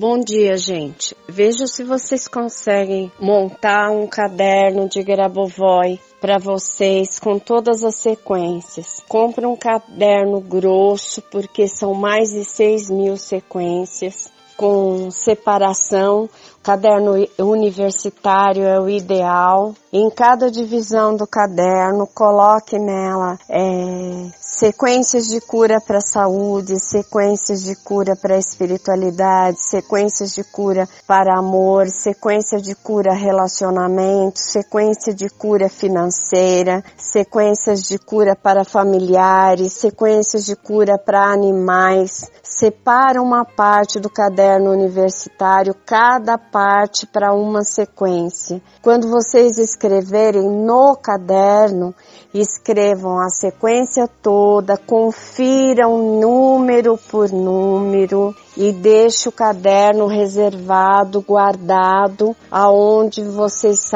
Bom dia, gente. Veja se vocês conseguem montar um caderno de Grabovoi para vocês com todas as sequências. Compre um caderno grosso porque são mais de 6 mil sequências com separação. Caderno universitário é o ideal. Em cada divisão do caderno, coloque nela é, sequências de cura para a saúde, sequências de cura para a espiritualidade, sequências de cura para amor, sequência de cura relacionamento, sequência de cura financeira, sequências de cura para familiares, sequências de cura para animais. Separa uma parte do caderno universitário, cada parte para uma sequência. Quando vocês escreverem no caderno, escrevam a sequência toda, confiram número por número e deixe o caderno reservado, guardado, aonde vocês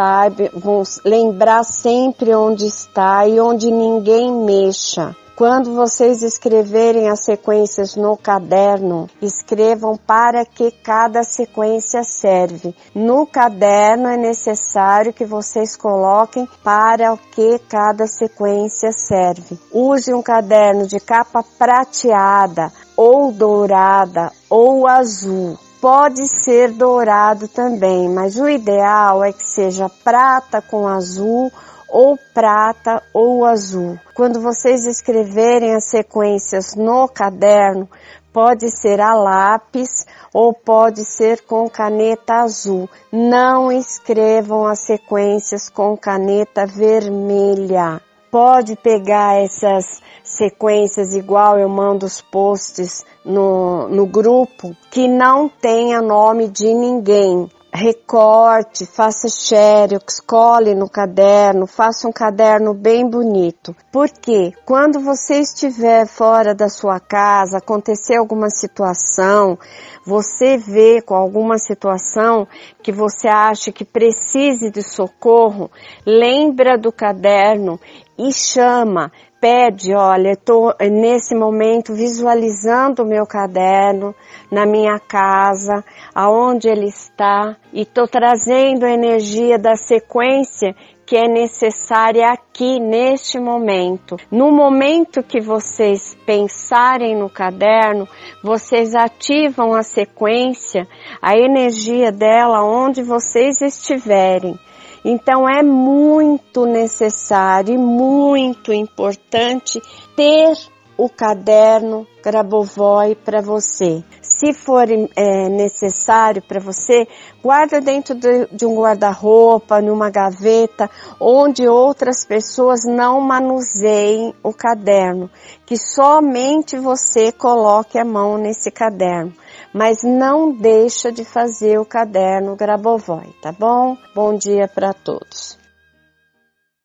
vão lembrar sempre onde está e onde ninguém mexa. Quando vocês escreverem as sequências no caderno, escrevam para que cada sequência serve. No caderno é necessário que vocês coloquem para o que cada sequência serve. Use um caderno de capa prateada ou dourada ou azul. Pode ser dourado também, mas o ideal é que seja prata com azul ou prata ou azul. Quando vocês escreverem as sequências no caderno, pode ser a lápis ou pode ser com caneta azul. Não escrevam as sequências com caneta vermelha. Pode pegar essas sequências igual eu mando os posts no, no grupo que não tenha nome de ninguém recorte, faça xerox, cole no caderno, faça um caderno bem bonito. Porque quando você estiver fora da sua casa, acontecer alguma situação, você vê com alguma situação que você acha que precise de socorro, lembra do caderno e chama, pede, olha, estou nesse momento visualizando o meu caderno na minha casa, aonde ele está, e estou trazendo a energia da sequência que é necessária aqui neste momento. No momento que vocês pensarem no caderno, vocês ativam a sequência, a energia dela onde vocês estiverem. Então é muito necessário e muito importante ter o caderno Grabovoi para você. Se for é, necessário para você, guarda dentro de, de um guarda-roupa, numa gaveta, onde outras pessoas não manuseiem o caderno, que somente você coloque a mão nesse caderno mas não deixa de fazer o caderno Grabovoi, tá bom? Bom dia para todos.